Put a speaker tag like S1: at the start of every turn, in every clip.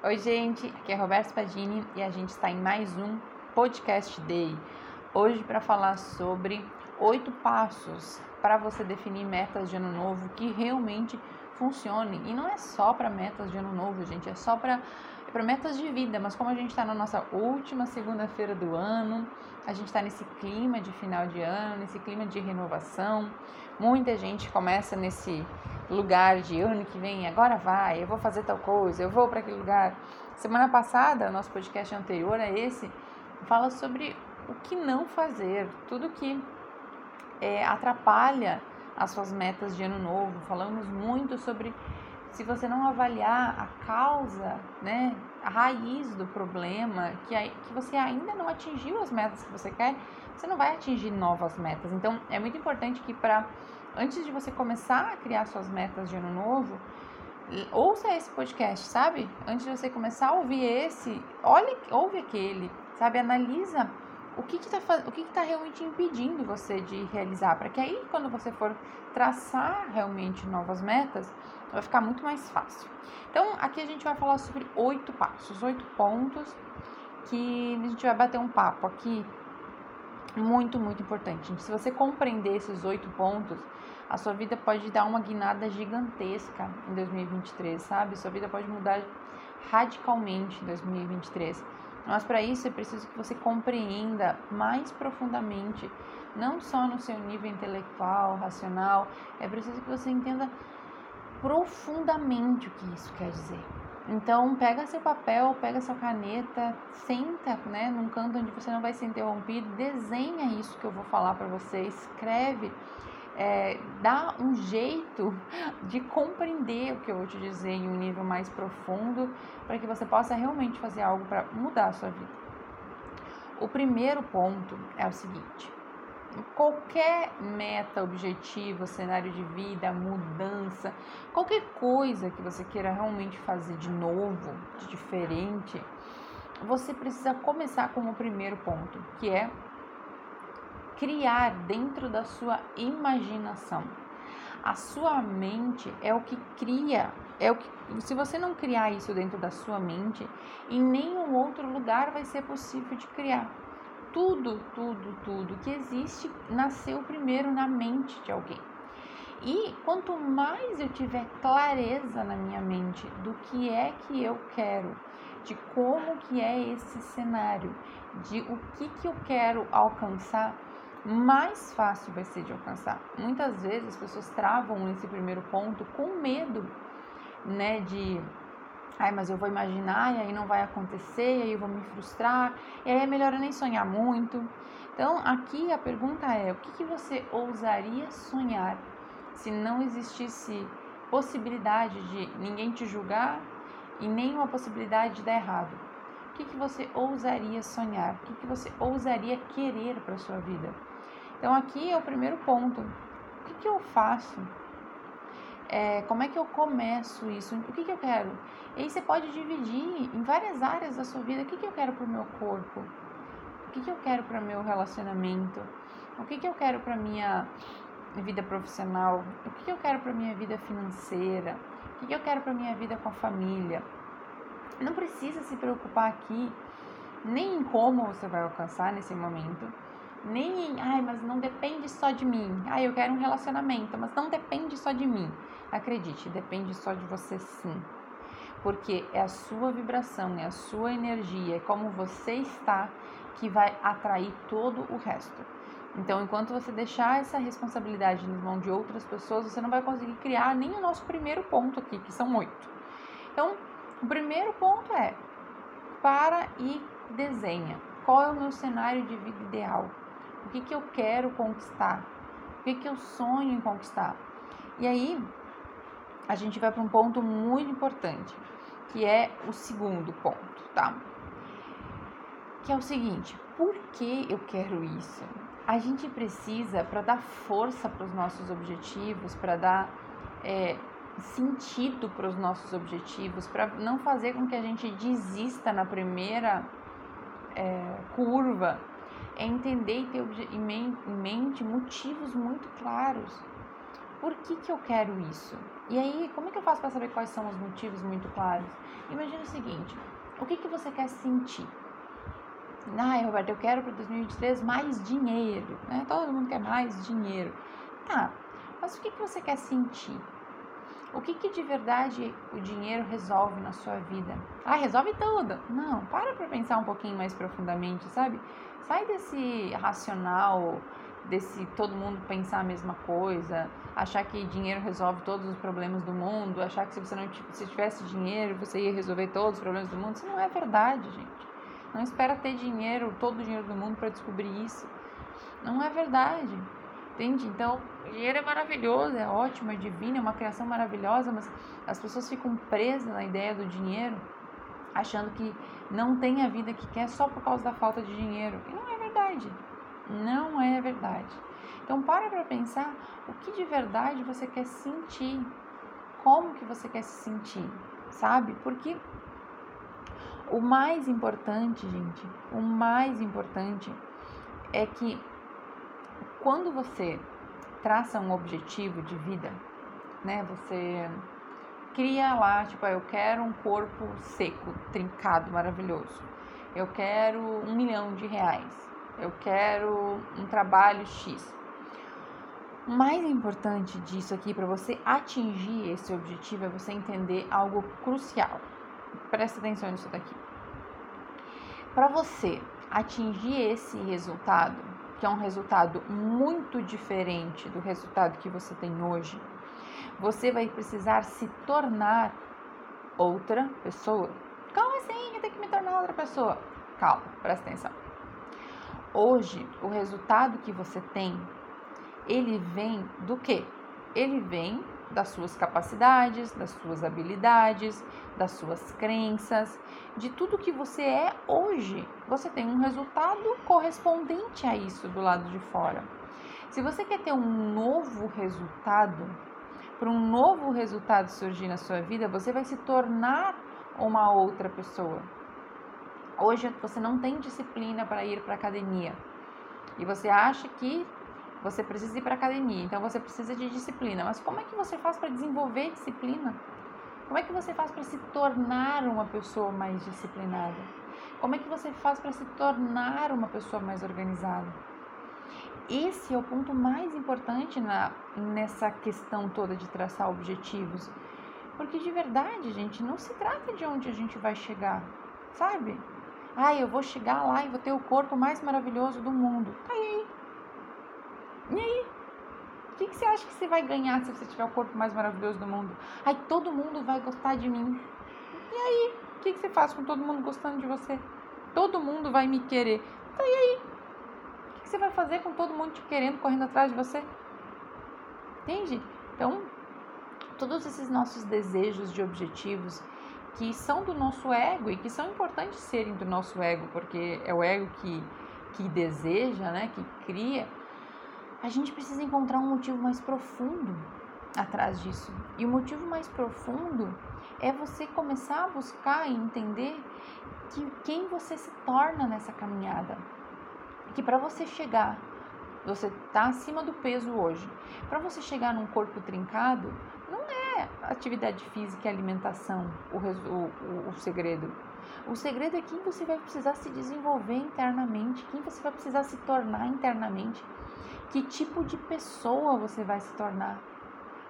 S1: Oi, gente, aqui é Roberto Spadini e a gente está em mais um Podcast Day. Hoje para falar sobre oito passos para você definir metas de ano novo que realmente funcionem. E não é só para metas de ano novo, gente, é só para para metas de vida, mas como a gente está na nossa última segunda-feira do ano, a gente está nesse clima de final de ano, nesse clima de renovação. Muita gente começa nesse lugar de ano que vem, agora vai, eu vou fazer tal coisa, eu vou para aquele lugar. Semana passada, nosso podcast anterior a esse, fala sobre o que não fazer, tudo que é, atrapalha as suas metas de ano novo. Falamos muito sobre se você não avaliar a causa, né, a raiz do problema, que, que você ainda não atingiu as metas que você quer, você não vai atingir novas metas. Então, é muito importante que para antes de você começar a criar suas metas de ano novo, ouça esse podcast, sabe? Antes de você começar a ouvir esse, olhe, ouve aquele, sabe? Analisa o que está o que está realmente impedindo você de realizar, para que aí quando você for traçar realmente novas metas, vai ficar muito mais fácil. Então aqui a gente vai falar sobre oito passos, oito pontos que a gente vai bater um papo aqui muito muito importante. Se você compreender esses oito pontos, a sua vida pode dar uma guinada gigantesca em 2023, sabe? Sua vida pode mudar radicalmente em 2023. Mas para isso é preciso que você compreenda mais profundamente, não só no seu nível intelectual, racional, é preciso que você entenda profundamente o que isso quer dizer. Então, pega seu papel, pega sua caneta, senta, né, num canto onde você não vai ser interrompido, desenha isso que eu vou falar para você, escreve é, dá um jeito de compreender o que eu vou te dizer em um nível mais profundo, para que você possa realmente fazer algo para mudar a sua vida. O primeiro ponto é o seguinte: qualquer meta, objetivo, cenário de vida, mudança, qualquer coisa que você queira realmente fazer de novo, de diferente, você precisa começar com o primeiro ponto, que é criar dentro da sua imaginação. A sua mente é o que cria, é o que se você não criar isso dentro da sua mente, em nenhum outro lugar vai ser possível de criar. Tudo, tudo, tudo que existe nasceu primeiro na mente de alguém. E quanto mais eu tiver clareza na minha mente do que é que eu quero, de como que é esse cenário, de o que que eu quero alcançar, mais fácil vai ser de alcançar. Muitas vezes as pessoas travam nesse primeiro ponto com medo, né, de ai, mas eu vou imaginar e aí não vai acontecer, e aí eu vou me frustrar, e aí é melhor eu nem sonhar muito. Então, aqui a pergunta é: o que, que você ousaria sonhar se não existisse possibilidade de ninguém te julgar e nenhuma possibilidade de dar errado? O que, que você ousaria sonhar? O que, que você ousaria querer para a sua vida? Então, aqui é o primeiro ponto. O que, que eu faço? É, como é que eu começo isso? O que, que eu quero? E aí você pode dividir em várias áreas da sua vida. O que, que eu quero para o meu corpo? O que, que eu quero para meu relacionamento? O que, que eu quero para minha vida profissional? O que, que eu quero para minha vida financeira? O que, que eu quero para minha vida com a família? Não precisa se preocupar aqui nem em como você vai alcançar nesse momento nem em, ai, mas não depende só de mim. Ai, eu quero um relacionamento, mas não depende só de mim. Acredite, depende só de você sim. Porque é a sua vibração, é a sua energia, é como você está que vai atrair todo o resto. Então, enquanto você deixar essa responsabilidade nas mãos de outras pessoas, você não vai conseguir criar nem o nosso primeiro ponto aqui, que são oito. Então, o primeiro ponto é para e desenha. Qual é o meu cenário de vida ideal? O que, que eu quero conquistar? O que, que eu sonho em conquistar? E aí, a gente vai para um ponto muito importante, que é o segundo ponto, tá? Que é o seguinte: por que eu quero isso? A gente precisa, para dar força para os nossos objetivos, para dar é, sentido para os nossos objetivos, para não fazer com que a gente desista na primeira é, curva, é entender e ter em mente motivos muito claros. Por que, que eu quero isso? E aí, como é que eu faço para saber quais são os motivos muito claros? Imagina o seguinte: o que, que você quer sentir? Ai, Roberto, eu quero para 2023 mais dinheiro, né? Todo mundo quer mais dinheiro. Tá, mas o que, que você quer sentir? O que, que de verdade o dinheiro resolve na sua vida? Ah, resolve tudo. Não, para para pensar um pouquinho mais profundamente, sabe? Sai desse racional, desse todo mundo pensar a mesma coisa, achar que dinheiro resolve todos os problemas do mundo, achar que se você não se tivesse dinheiro você ia resolver todos os problemas do mundo. Isso não é verdade, gente. Não espera ter dinheiro, todo o dinheiro do mundo para descobrir isso. Não é verdade. Entende? Então, dinheiro é maravilhoso, é ótimo, é divino, é uma criação maravilhosa, mas as pessoas ficam presas na ideia do dinheiro, achando que não tem a vida que quer só por causa da falta de dinheiro. E não é verdade. Não é verdade. Então, para para pensar o que de verdade você quer sentir. Como que você quer se sentir, sabe? Porque o mais importante, gente, o mais importante é que quando você traça um objetivo de vida, né? Você cria lá, tipo, ah, eu quero um corpo seco, trincado, maravilhoso. Eu quero um milhão de reais. Eu quero um trabalho X. O mais importante disso aqui para você atingir esse objetivo é você entender algo crucial. Presta atenção nisso daqui. Para você atingir esse resultado, que é um resultado muito diferente do resultado que você tem hoje, você vai precisar se tornar outra pessoa. Como assim? Tenho que me tornar outra pessoa? Calma, presta atenção. Hoje, o resultado que você tem, ele vem do quê? Ele vem das suas capacidades, das suas habilidades, das suas crenças, de tudo que você é hoje. Você tem um resultado correspondente a isso do lado de fora. Se você quer ter um novo resultado, para um novo resultado surgir na sua vida, você vai se tornar uma outra pessoa. Hoje você não tem disciplina para ir para academia e você acha que você precisa ir para academia, então você precisa de disciplina. Mas como é que você faz para desenvolver disciplina? Como é que você faz para se tornar uma pessoa mais disciplinada? Como é que você faz para se tornar uma pessoa mais organizada? Esse é o ponto mais importante na, nessa questão toda de traçar objetivos. Porque de verdade, gente, não se trata de onde a gente vai chegar, sabe? Ah, eu vou chegar lá e vou ter o corpo mais maravilhoso do mundo. Tá aí. E aí? O que, que você acha que você vai ganhar se você tiver o corpo mais maravilhoso do mundo? Ai, todo mundo vai gostar de mim. E aí? O que, que você faz com todo mundo gostando de você? Todo mundo vai me querer. Tá e aí? O que você vai fazer com todo mundo te querendo, correndo atrás de você? Entende? Então, todos esses nossos desejos de objetivos que são do nosso ego e que são importantes serem do nosso ego, porque é o ego que, que deseja, né, que cria, a gente precisa encontrar um motivo mais profundo atrás disso. E o motivo mais profundo é você começar a buscar e entender que quem você se torna nessa caminhada. Que para você chegar, você está acima do peso hoje. Para você chegar num corpo trincado, não é atividade física e alimentação o, o, o segredo. O segredo é quem você vai precisar se desenvolver internamente, quem você vai precisar se tornar internamente que tipo de pessoa você vai se tornar,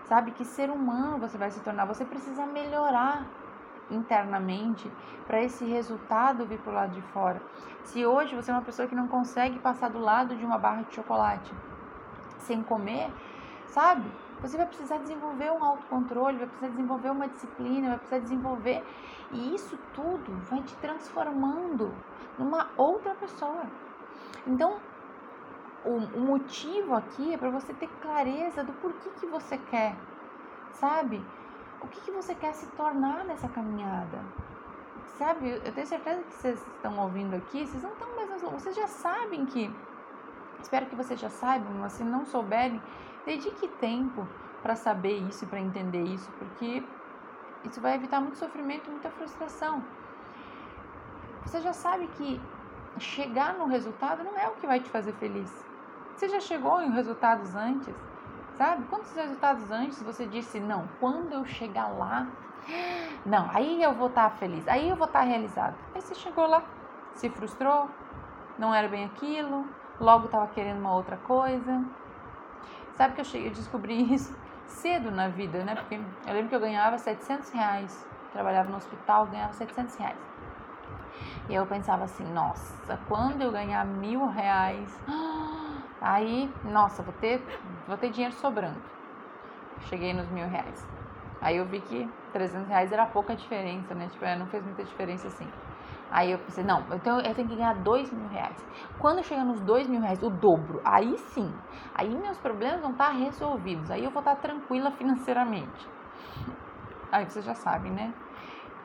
S1: sabe? Que ser humano você vai se tornar. Você precisa melhorar internamente para esse resultado vir para o lado de fora. Se hoje você é uma pessoa que não consegue passar do lado de uma barra de chocolate sem comer, sabe? Você vai precisar desenvolver um autocontrole, vai precisar desenvolver uma disciplina, vai precisar desenvolver. E isso tudo vai te transformando numa outra pessoa. Então, o, o motivo aqui é para você ter clareza do porquê que você quer, sabe? O que, que você quer se tornar nessa caminhada? Sabe, eu tenho certeza que vocês estão ouvindo aqui, vocês não estão mesmo, vocês já sabem que, espero que vocês já saibam, mas se não souberem, dedique tempo para saber isso e para entender isso, porque isso vai evitar muito sofrimento, muita frustração. Você já sabe que chegar no resultado não é o que vai te fazer feliz. Você já chegou em resultados antes? Sabe? Quantos resultados antes você disse, não, quando eu chegar lá, não, aí eu vou estar tá feliz, aí eu vou estar tá realizado. Aí você chegou lá, se frustrou, não era bem aquilo, logo estava querendo uma outra coisa. Sabe que eu, cheguei, eu descobri isso cedo na vida, né? Porque eu lembro que eu ganhava 700 reais, trabalhava no hospital, ganhava 700 reais. E eu pensava assim, nossa, quando eu ganhar mil reais, aí, nossa, vou ter, vou ter dinheiro sobrando. Cheguei nos mil reais. Aí eu vi que 300 reais era pouca diferença, né? Tipo, é, não fez muita diferença assim. Aí eu pensei, não, então eu tenho que ganhar dois mil reais. Quando chegar nos dois mil reais, o dobro, aí sim, aí meus problemas vão estar resolvidos, aí eu vou estar tranquila financeiramente. Aí você já sabe, né?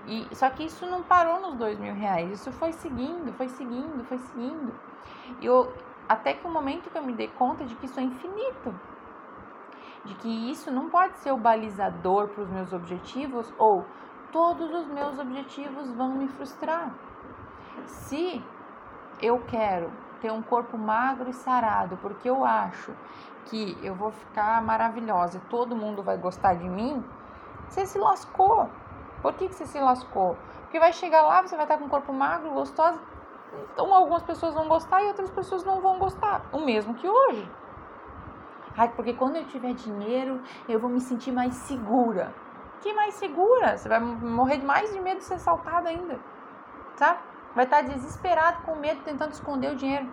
S1: E, só que isso não parou nos dois mil reais, isso foi seguindo, foi seguindo, foi seguindo. E eu, até que o momento que eu me dei conta de que isso é infinito, de que isso não pode ser o balizador para os meus objetivos ou todos os meus objetivos vão me frustrar. Se eu quero ter um corpo magro e sarado, porque eu acho que eu vou ficar maravilhosa e todo mundo vai gostar de mim, você se lascou. Por que, que você se lascou? Porque vai chegar lá, você vai estar com um corpo magro, gostoso. Então algumas pessoas vão gostar e outras pessoas não vão gostar. O mesmo que hoje. Ai, porque quando eu tiver dinheiro, eu vou me sentir mais segura. Que mais segura? Você vai morrer mais de medo de ser assaltado ainda. Tá? Vai estar desesperado com medo, tentando esconder o dinheiro.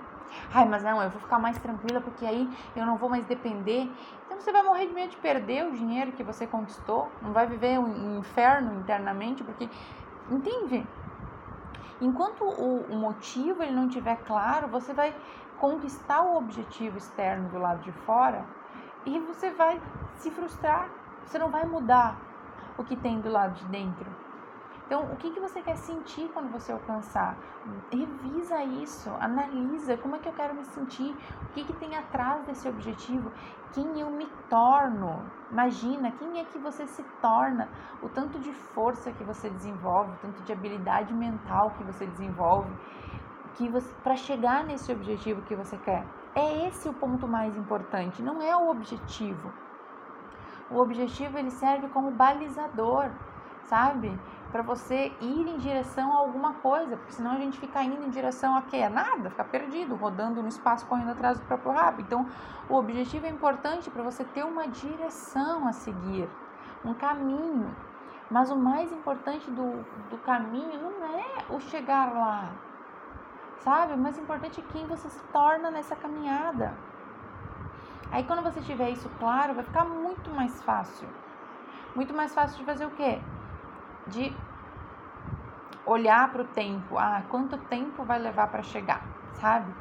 S1: Ai, mas não, eu vou ficar mais tranquila porque aí eu não vou mais depender. Então você vai morrer de medo de perder o dinheiro que você conquistou, não vai viver um inferno internamente, porque entende? Enquanto o, motivo ele não estiver claro, você vai conquistar o objetivo externo do lado de fora e você vai se frustrar. Você não vai mudar o que tem do lado de dentro. Então, o que, que você quer sentir quando você alcançar? Revisa isso, analisa como é que eu quero me sentir, o que, que tem atrás desse objetivo, quem eu me torno. Imagina quem é que você se torna, o tanto de força que você desenvolve, o tanto de habilidade mental que você desenvolve, que para chegar nesse objetivo que você quer. É esse o ponto mais importante, não é o objetivo. O objetivo ele serve como balizador, sabe? Para você ir em direção a alguma coisa, porque senão a gente fica indo em direção a quê? A nada, fica perdido, rodando no espaço, correndo atrás do próprio rabo. Então, o objetivo é importante para você ter uma direção a seguir, um caminho. Mas o mais importante do, do caminho não é o chegar lá, sabe? O mais importante é quem você se torna nessa caminhada. Aí, quando você tiver isso claro, vai ficar muito mais fácil. Muito mais fácil de fazer o quê? De olhar para o tempo. Ah, quanto tempo vai levar para chegar, sabe?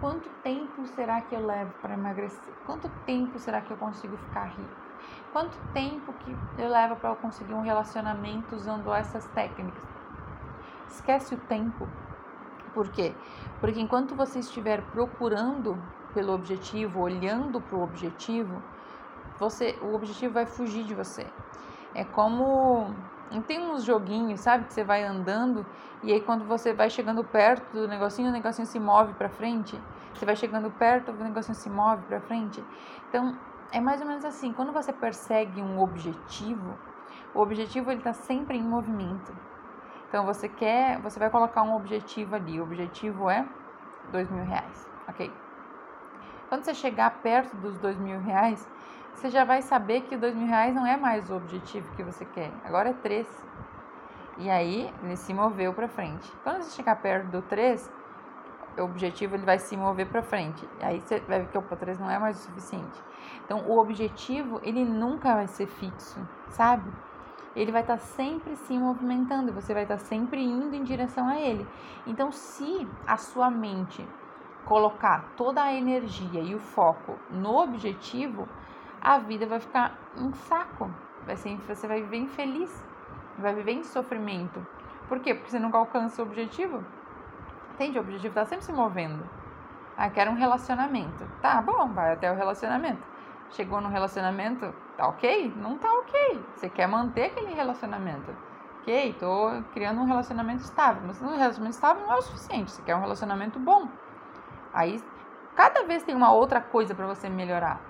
S1: Quanto tempo será que eu levo para emagrecer? Quanto tempo será que eu consigo ficar rico? Quanto tempo que eu levo para eu conseguir um relacionamento usando essas técnicas? Esquece o tempo. Por quê? Porque enquanto você estiver procurando pelo objetivo, olhando para o objetivo, você, o objetivo vai fugir de você. É como não tem uns joguinhos, sabe? Que você vai andando e aí quando você vai chegando perto do negocinho, o negocinho se move para frente. Você vai chegando perto, o negocinho se move para frente. Então, é mais ou menos assim. Quando você persegue um objetivo, o objetivo ele está sempre em movimento. Então, você quer, você vai colocar um objetivo ali. O objetivo é dois mil reais, ok? Quando você chegar perto dos dois mil reais, você já vai saber que dois mil reais não é mais o objetivo que você quer. Agora é três. E aí ele se moveu para frente. Quando você chegar perto do três, o objetivo ele vai se mover para frente. Aí você vai ver que o 3 não é mais o suficiente. Então o objetivo ele nunca vai ser fixo, sabe? Ele vai estar tá sempre se movimentando, você vai estar tá sempre indo em direção a ele. Então se a sua mente colocar toda a energia e o foco no objetivo, a vida vai ficar um saco. Vai ser, você vai viver infeliz, vai viver em sofrimento. Por quê? Porque você nunca alcança o objetivo. Entende? O objetivo está sempre se movendo. Ah, quero um relacionamento. Tá bom, vai até o relacionamento. Chegou no relacionamento, tá ok? Não tá ok. Você quer manter aquele relacionamento. Ok, tô criando um relacionamento estável. Mas um relacionamento estável não é o suficiente. Você quer um relacionamento bom. Aí, cada vez tem uma outra coisa para você melhorar.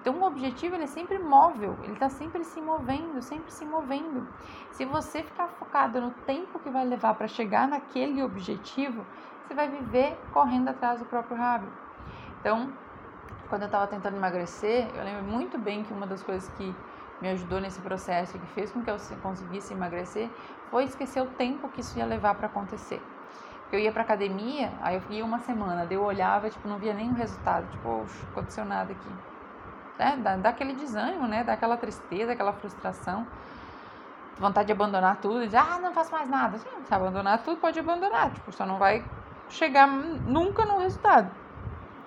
S1: Então, o objetivo ele é sempre móvel, ele está sempre se movendo, sempre se movendo. Se você ficar focado no tempo que vai levar para chegar naquele objetivo, você vai viver correndo atrás do próprio rabo. Então, quando eu estava tentando emagrecer, eu lembro muito bem que uma das coisas que me ajudou nesse processo, que fez com que eu conseguisse emagrecer, foi esquecer o tempo que isso ia levar para acontecer. Eu ia pra academia, aí eu ia uma semana, daí eu olhava, tipo, não via nenhum resultado, tipo, não aconteceu nada aqui. É, dá, dá aquele desânimo, né? Dá aquela tristeza, aquela frustração, vontade de abandonar tudo, dizer, ah, não faço mais nada. Sim, se abandonar tudo, pode abandonar, tipo, só não vai chegar nunca no resultado.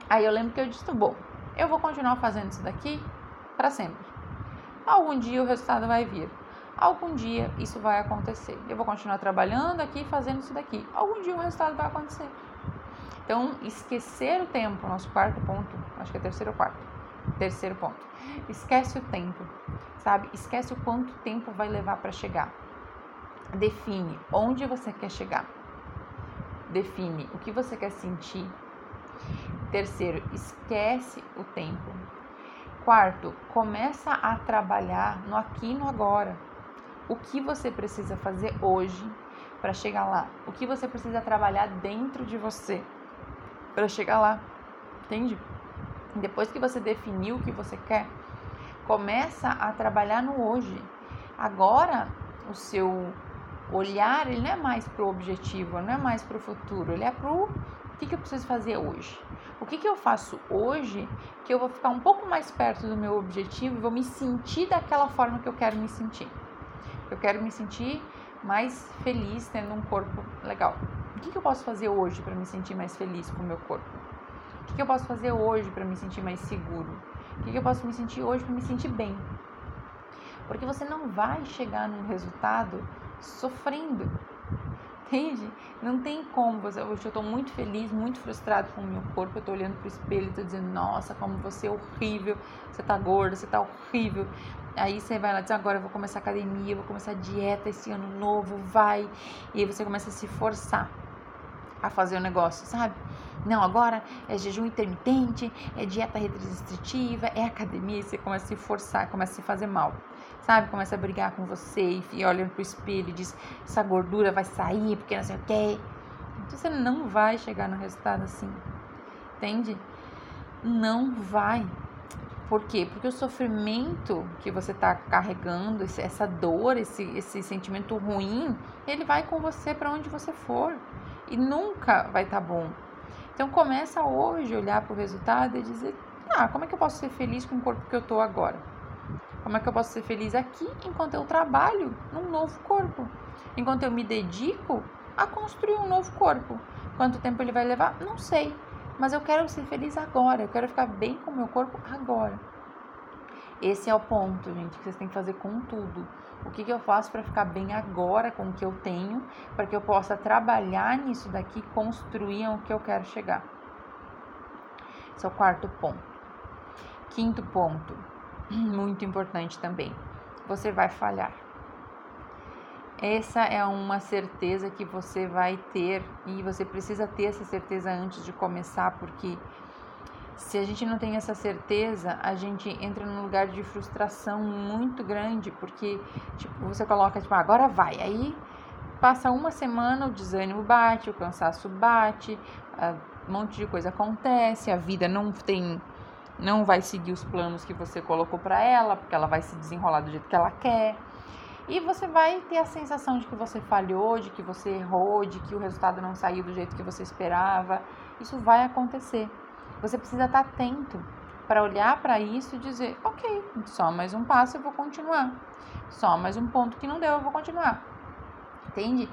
S1: Aí eu lembro que eu disse, bom, eu vou continuar fazendo isso daqui para sempre. Algum dia o resultado vai vir. Algum dia isso vai acontecer. Eu vou continuar trabalhando aqui, fazendo isso daqui. Algum dia o resultado vai acontecer. Então, esquecer o tempo, nosso quarto ponto, acho que é terceiro ou quarto. Terceiro ponto. Esquece o tempo, sabe? Esquece o quanto tempo vai levar para chegar. Define onde você quer chegar. Define o que você quer sentir, Terceiro, esquece o tempo. Quarto, começa a trabalhar no aqui e no agora. O que você precisa fazer hoje para chegar lá? O que você precisa trabalhar dentro de você para chegar lá? Entende? Depois que você definiu o que você quer, começa a trabalhar no hoje. Agora, o seu olhar ele não é mais para o objetivo, não é mais para o futuro, ele é para o que, que eu preciso fazer hoje? O que, que eu faço hoje que eu vou ficar um pouco mais perto do meu objetivo e vou me sentir daquela forma que eu quero me sentir? Eu quero me sentir mais feliz tendo um corpo legal. O que, que eu posso fazer hoje para me sentir mais feliz com o meu corpo? O que, que eu posso fazer hoje para me sentir mais seguro? O que, que eu posso me sentir hoje para me sentir bem? Porque você não vai chegar num resultado sofrendo. Entende? Não tem como. Você, hoje eu tô muito feliz, muito frustrado com o meu corpo. Eu tô olhando pro espelho e tô dizendo, nossa, como você é horrível. Você tá gorda, você tá horrível. Aí você vai lá dizer, agora eu vou começar academia, eu vou começar dieta esse ano novo, vai. E aí você começa a se forçar a fazer o negócio, sabe? Não, agora é jejum intermitente, é dieta restritiva, é academia, e você começa a se forçar, começa a se fazer mal sabe? Começa a brigar com você e olha pro espelho e diz: essa gordura vai sair porque não sei o quê. Então você não vai chegar no resultado assim, entende? Não vai. Por quê? Porque o sofrimento que você está carregando, essa dor, esse, esse sentimento ruim, ele vai com você para onde você for e nunca vai estar tá bom. Então começa hoje a olhar para o resultado e dizer: ah, como é que eu posso ser feliz com o corpo que eu tô agora? Como é que eu posso ser feliz aqui enquanto eu trabalho num novo corpo? Enquanto eu me dedico a construir um novo corpo. Quanto tempo ele vai levar? Não sei. Mas eu quero ser feliz agora. Eu quero ficar bem com o meu corpo agora. Esse é o ponto, gente, que vocês têm que fazer com tudo. O que, que eu faço para ficar bem agora com o que eu tenho, para que eu possa trabalhar nisso daqui, construir o que eu quero chegar. Esse é o quarto ponto. Quinto ponto muito importante também. Você vai falhar. Essa é uma certeza que você vai ter e você precisa ter essa certeza antes de começar, porque se a gente não tem essa certeza, a gente entra num lugar de frustração muito grande, porque tipo, você coloca tipo, ah, agora vai, aí passa uma semana, o desânimo bate, o cansaço bate, um monte de coisa acontece, a vida não tem não vai seguir os planos que você colocou para ela, porque ela vai se desenrolar do jeito que ela quer. E você vai ter a sensação de que você falhou, de que você errou, de que o resultado não saiu do jeito que você esperava. Isso vai acontecer. Você precisa estar atento para olhar para isso e dizer: ok, só mais um passo eu vou continuar. Só mais um ponto que não deu, eu vou continuar. Entende?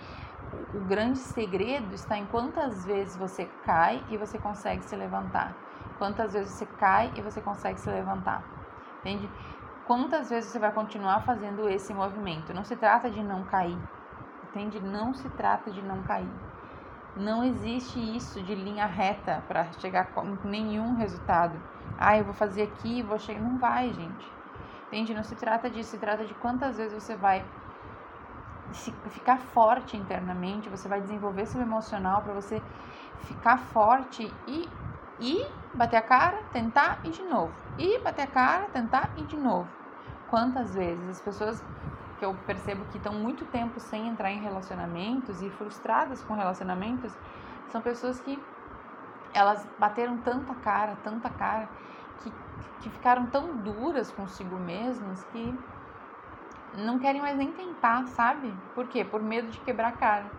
S1: O grande segredo está em quantas vezes você cai e você consegue se levantar. Quantas vezes você cai e você consegue se levantar. Entende? Quantas vezes você vai continuar fazendo esse movimento? Não se trata de não cair. Entende? Não se trata de não cair. Não existe isso de linha reta para chegar com nenhum resultado. Ah, eu vou fazer aqui, vou chegar. Não vai, gente. Entende? Não se trata disso, se trata de quantas vezes você vai ficar forte internamente, você vai desenvolver seu emocional para você ficar forte e ir, bater a cara, tentar e de novo. Ir, bater a cara, tentar e de novo. Quantas vezes as pessoas que eu percebo que estão muito tempo sem entrar em relacionamentos e frustradas com relacionamentos são pessoas que elas bateram tanta cara, tanta cara, que, que ficaram tão duras consigo mesmas que não querem mais nem tentar, sabe? Por quê? Por medo de quebrar a cara,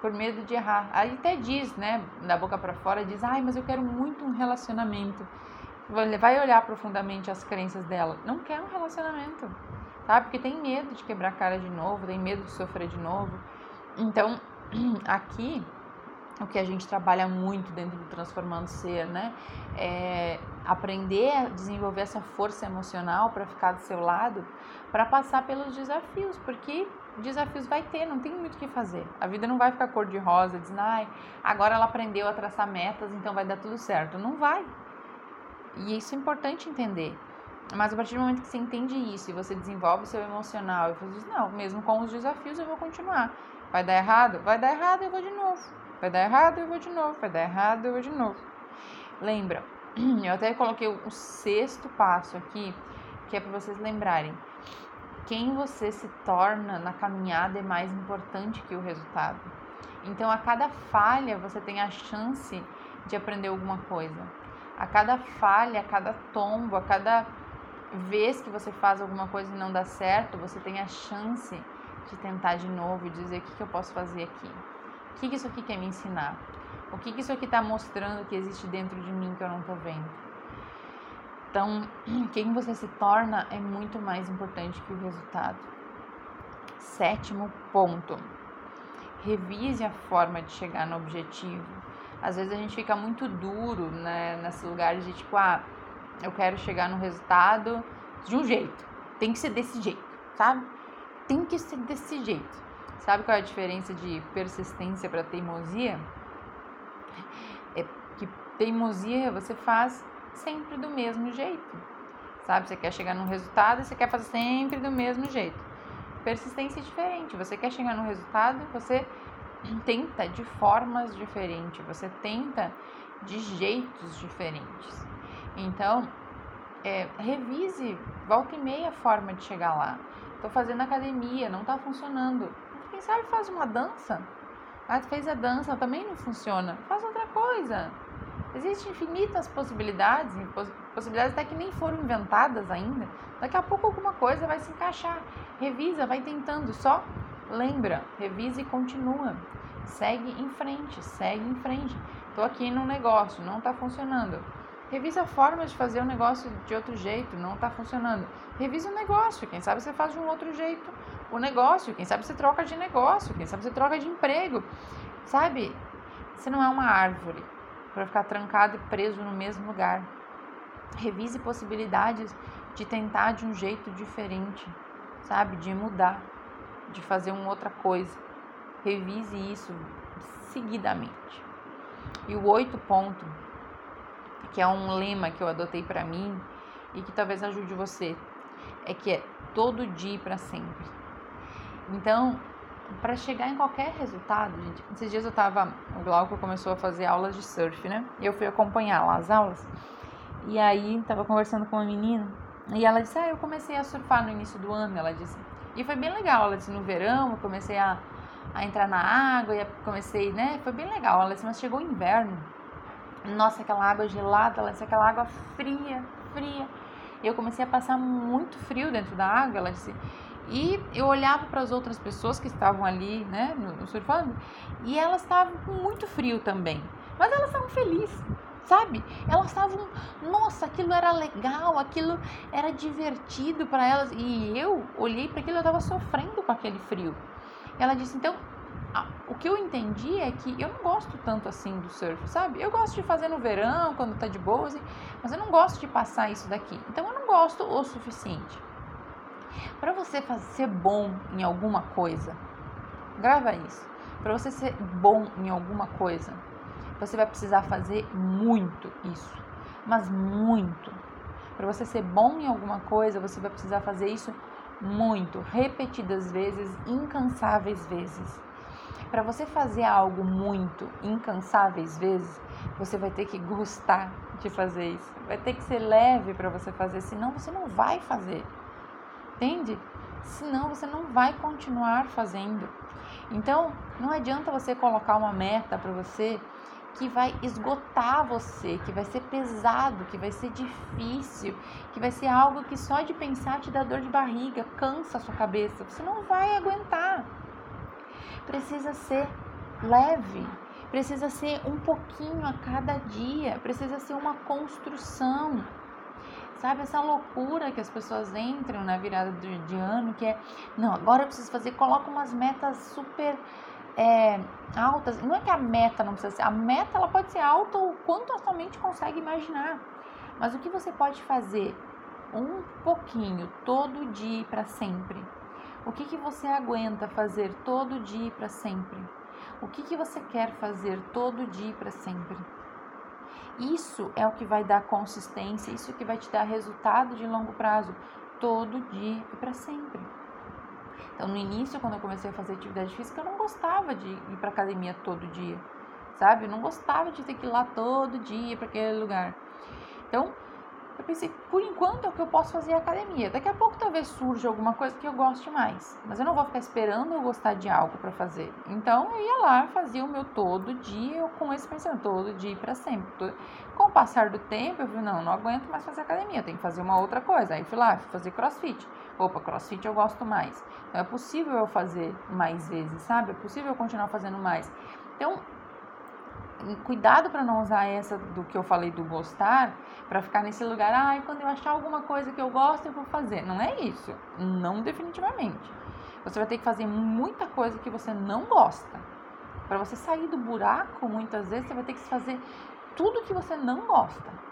S1: por medo de errar. Aí até diz, né, da boca para fora, diz: "Ai, mas eu quero muito um relacionamento". Vai olhar profundamente as crenças dela. Não quer um relacionamento, sabe? Porque tem medo de quebrar a cara de novo, tem medo de sofrer de novo. Então, aqui o que a gente trabalha muito dentro do Transformando Ser, né? É aprender a desenvolver essa força emocional para ficar do seu lado, para passar pelos desafios, porque desafios vai ter, não tem muito o que fazer. A vida não vai ficar cor de rosa, dizendo, ai, agora ela aprendeu a traçar metas, então vai dar tudo certo. Não vai. E isso é importante entender. Mas a partir do momento que você entende isso e você desenvolve o seu emocional e você diz, não, mesmo com os desafios eu vou continuar. Vai dar errado? Vai dar errado, eu vou de novo. Vai dar errado, eu vou de novo. Vai dar errado, eu vou de novo. Lembra, eu até coloquei o sexto passo aqui, que é para vocês lembrarem. Quem você se torna na caminhada é mais importante que o resultado. Então, a cada falha, você tem a chance de aprender alguma coisa. A cada falha, a cada tombo, a cada vez que você faz alguma coisa e não dá certo, você tem a chance de tentar de novo e dizer o que, que eu posso fazer aqui. O que, que isso aqui quer me ensinar? O que, que isso aqui está mostrando que existe dentro de mim que eu não estou vendo? Então, quem você se torna é muito mais importante que o resultado. Sétimo ponto. Revise a forma de chegar no objetivo. Às vezes a gente fica muito duro né, nesses lugares de tipo, ah, eu quero chegar no resultado de um jeito. Tem que ser desse jeito, sabe? Tem que ser desse jeito. Sabe qual é a diferença de persistência para teimosia? É que teimosia você faz sempre do mesmo jeito. Sabe? Você quer chegar num resultado e você quer fazer sempre do mesmo jeito. Persistência é diferente. Você quer chegar num resultado, você tenta de formas diferentes, você tenta de jeitos diferentes. Então, é, revise, volta e meia a forma de chegar lá. Estou fazendo academia, não está funcionando. Quem sabe faz uma dança. Ah, fez a dança, também não funciona. Faz outra coisa. Existem infinitas possibilidades, possibilidades até que nem foram inventadas ainda. Daqui a pouco alguma coisa vai se encaixar. Revisa, vai tentando, só lembra, revisa e continua. Segue em frente, segue em frente. Estou aqui num negócio, não está funcionando. Revisa formas de fazer o negócio de outro jeito, não está funcionando. Revisa o negócio, quem sabe você faz de um outro jeito o negócio, quem sabe você troca de negócio, quem sabe você troca de emprego, sabe? Você não é uma árvore para ficar trancado e preso no mesmo lugar. Revise possibilidades de tentar de um jeito diferente, sabe? De mudar, de fazer uma outra coisa. Revise isso seguidamente. E o oito ponto, que é um lema que eu adotei para mim e que talvez ajude você, é que é todo dia para sempre. Então, para chegar em qualquer resultado, gente, esses dias eu tava, o Glauco começou a fazer aulas de surf, né? E eu fui acompanhar lá as aulas. E aí tava conversando com uma menina e ela disse: "Ah, eu comecei a surfar no início do ano", ela disse. E foi bem legal, ela disse: "No verão, eu comecei a, a entrar na água e comecei, né? Foi bem legal". Ela disse: "Mas chegou o inverno. Nossa, aquela água gelada, ela disse aquela água fria, fria. Eu comecei a passar muito frio dentro da água". Ela disse: e eu olhava para as outras pessoas que estavam ali, né, no, surfando, e elas estavam com muito frio também. Mas elas estavam felizes, sabe? Elas estavam, nossa, aquilo era legal, aquilo era divertido para elas. E eu olhei para aquilo, eu estava sofrendo com aquele frio. Ela disse, então, o que eu entendi é que eu não gosto tanto assim do surf, sabe? Eu gosto de fazer no verão, quando tá de boa, assim, mas eu não gosto de passar isso daqui. Então eu não gosto o suficiente. Para você fazer, ser bom em alguma coisa, grava isso. Para você ser bom em alguma coisa, você vai precisar fazer muito isso, mas muito. Para você ser bom em alguma coisa, você vai precisar fazer isso muito, repetidas vezes, incansáveis vezes. Para você fazer algo muito incansáveis vezes, você vai ter que gostar de fazer isso. Vai ter que ser leve para você fazer, senão você não vai fazer. Entende? Senão você não vai continuar fazendo. Então, não adianta você colocar uma meta para você que vai esgotar você, que vai ser pesado, que vai ser difícil, que vai ser algo que só de pensar te dá dor de barriga, cansa a sua cabeça. Você não vai aguentar. Precisa ser leve, precisa ser um pouquinho a cada dia, precisa ser uma construção. Sabe essa loucura que as pessoas entram na virada de, de ano, que é, não, agora eu preciso fazer, coloca umas metas super é, altas. Não é que a meta não precisa ser, a meta ela pode ser alta o quanto a sua mente consegue imaginar. Mas o que você pode fazer um pouquinho todo dia para sempre? O que, que você aguenta fazer todo dia para sempre? O que, que você quer fazer todo dia para sempre? Isso é o que vai dar consistência, isso que vai te dar resultado de longo prazo, todo dia e para sempre. Então, no início, quando eu comecei a fazer atividade física, eu não gostava de ir para academia todo dia, sabe? Eu não gostava de ter que ir lá todo dia para aquele lugar. Então, eu pensei, por enquanto é o que eu posso fazer é academia. Daqui a pouco talvez surja alguma coisa que eu goste mais. Mas eu não vou ficar esperando eu gostar de algo para fazer. Então eu ia lá, fazia o meu todo dia com esse pensamento, todo dia para sempre. Com o passar do tempo, eu falei, não, não aguento mais fazer academia, tenho que fazer uma outra coisa. Aí fui lá, fui fazer crossfit. Opa, crossfit eu gosto mais. Então é possível eu fazer mais vezes, sabe? É possível eu continuar fazendo mais. Então, cuidado para não usar essa do que eu falei do gostar para ficar nesse lugar, ai, ah, quando eu achar alguma coisa que eu gosto, eu vou fazer. Não é isso. Não definitivamente. Você vai ter que fazer muita coisa que você não gosta. Para você sair do buraco, muitas vezes você vai ter que fazer tudo que você não gosta.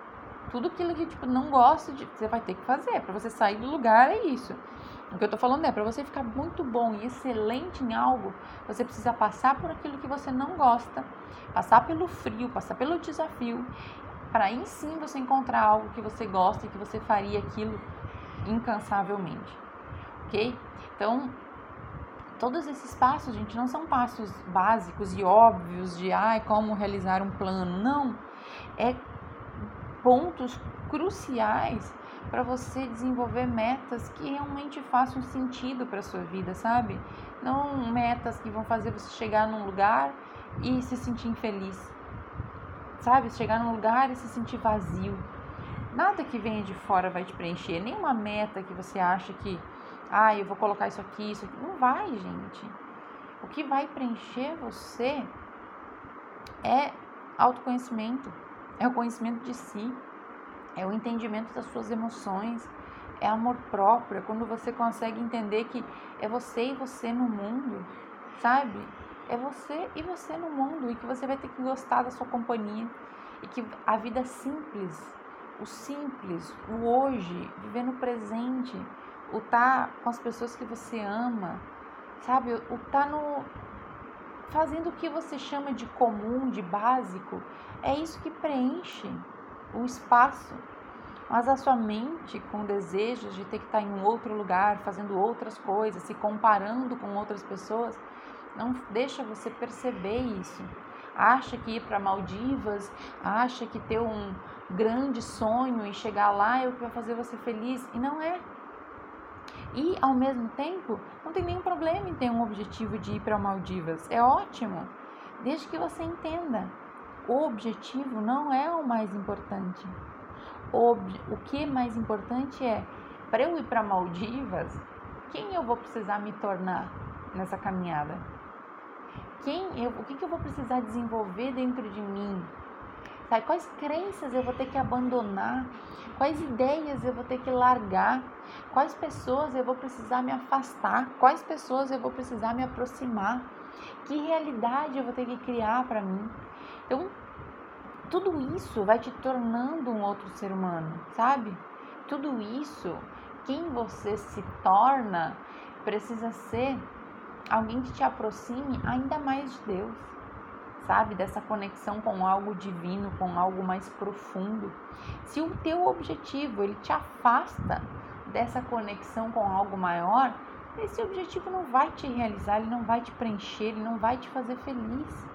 S1: Tudo aquilo que tipo não gosta de, você vai ter que fazer. Para você sair do lugar é isso. O que eu tô falando é, para você ficar muito bom e excelente em algo, você precisa passar por aquilo que você não gosta, passar pelo frio, passar pelo desafio, para aí sim você encontrar algo que você gosta e que você faria aquilo incansavelmente. OK? Então, todos esses passos, gente, não são passos básicos e óbvios de ai, como realizar um plano. Não. É pontos cruciais para você desenvolver metas que realmente façam sentido para sua vida, sabe? Não metas que vão fazer você chegar num lugar e se sentir infeliz, sabe? Chegar num lugar e se sentir vazio. Nada que venha de fora vai te preencher, nenhuma meta que você acha que, ah, eu vou colocar isso aqui, isso aqui. Não vai, gente. O que vai preencher você é autoconhecimento, é o conhecimento de si é o entendimento das suas emoções, é amor próprio, é quando você consegue entender que é você e você no mundo, sabe? É você e você no mundo e que você vai ter que gostar da sua companhia e que a vida simples, o simples, o hoje, viver no presente, o estar tá com as pessoas que você ama, sabe? O estar tá no fazendo o que você chama de comum, de básico, é isso que preenche o espaço, mas a sua mente com desejos de ter que estar em um outro lugar, fazendo outras coisas, se comparando com outras pessoas, não deixa você perceber isso. Acha que ir para Maldivas, acha que ter um grande sonho e chegar lá é o que vai fazer você feliz, e não é. E ao mesmo tempo, não tem nenhum problema em ter um objetivo de ir para Maldivas. É ótimo, desde que você entenda o objetivo não é o mais importante. O, o que é mais importante é, para eu ir para Maldivas, quem eu vou precisar me tornar nessa caminhada? Quem eu, o que, que eu vou precisar desenvolver dentro de mim? Sabe, quais crenças eu vou ter que abandonar? Quais ideias eu vou ter que largar? Quais pessoas eu vou precisar me afastar? Quais pessoas eu vou precisar me aproximar? Que realidade eu vou ter que criar para mim? Então, tudo isso vai te tornando um outro ser humano, sabe? Tudo isso, quem você se torna, precisa ser alguém que te aproxime ainda mais de Deus, sabe? Dessa conexão com algo divino, com algo mais profundo. Se o teu objetivo ele te afasta dessa conexão com algo maior, esse objetivo não vai te realizar, ele não vai te preencher, ele não vai te fazer feliz.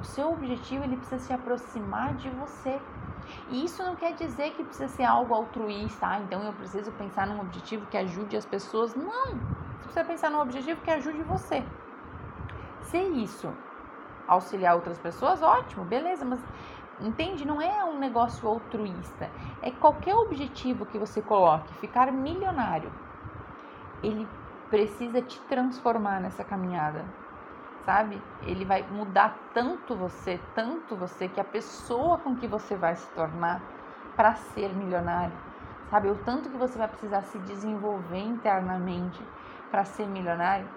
S1: O seu objetivo ele precisa se aproximar de você. E isso não quer dizer que precisa ser algo altruísta, ah, então eu preciso pensar num objetivo que ajude as pessoas. Não! Você precisa pensar num objetivo que ajude você. Se isso auxiliar outras pessoas, ótimo, beleza, mas entende? Não é um negócio altruísta. É qualquer objetivo que você coloque, ficar milionário, ele precisa te transformar nessa caminhada sabe? Ele vai mudar tanto você, tanto você, que a pessoa com que você vai se tornar para ser milionário, sabe? O tanto que você vai precisar se desenvolver internamente para ser milionário,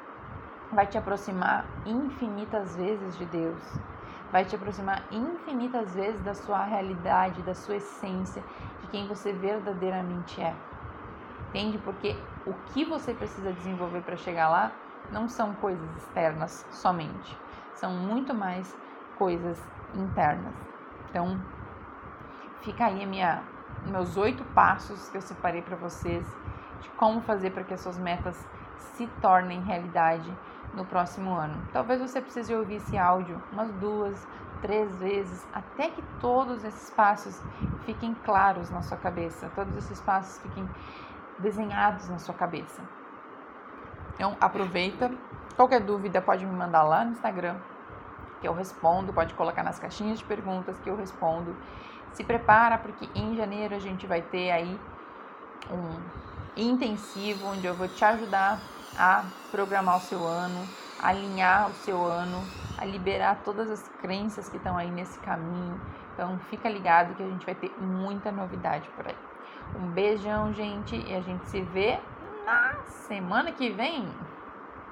S1: vai te aproximar infinitas vezes de Deus, vai te aproximar infinitas vezes da sua realidade, da sua essência, de quem você verdadeiramente é. Entende? Porque o que você precisa desenvolver para chegar lá não são coisas externas somente, são muito mais coisas internas. Então, fica aí minha, meus oito passos que eu separei para vocês de como fazer para que as suas metas se tornem realidade no próximo ano. Talvez você precise ouvir esse áudio umas duas, três vezes, até que todos esses passos fiquem claros na sua cabeça, todos esses passos fiquem desenhados na sua cabeça. Então aproveita. Qualquer dúvida pode me mandar lá no Instagram, que eu respondo. Pode colocar nas caixinhas de perguntas que eu respondo. Se prepara porque em janeiro a gente vai ter aí um intensivo onde eu vou te ajudar a programar o seu ano, a alinhar o seu ano, a liberar todas as crenças que estão aí nesse caminho. Então fica ligado que a gente vai ter muita novidade por aí. Um beijão, gente, e a gente se vê na semana que vem.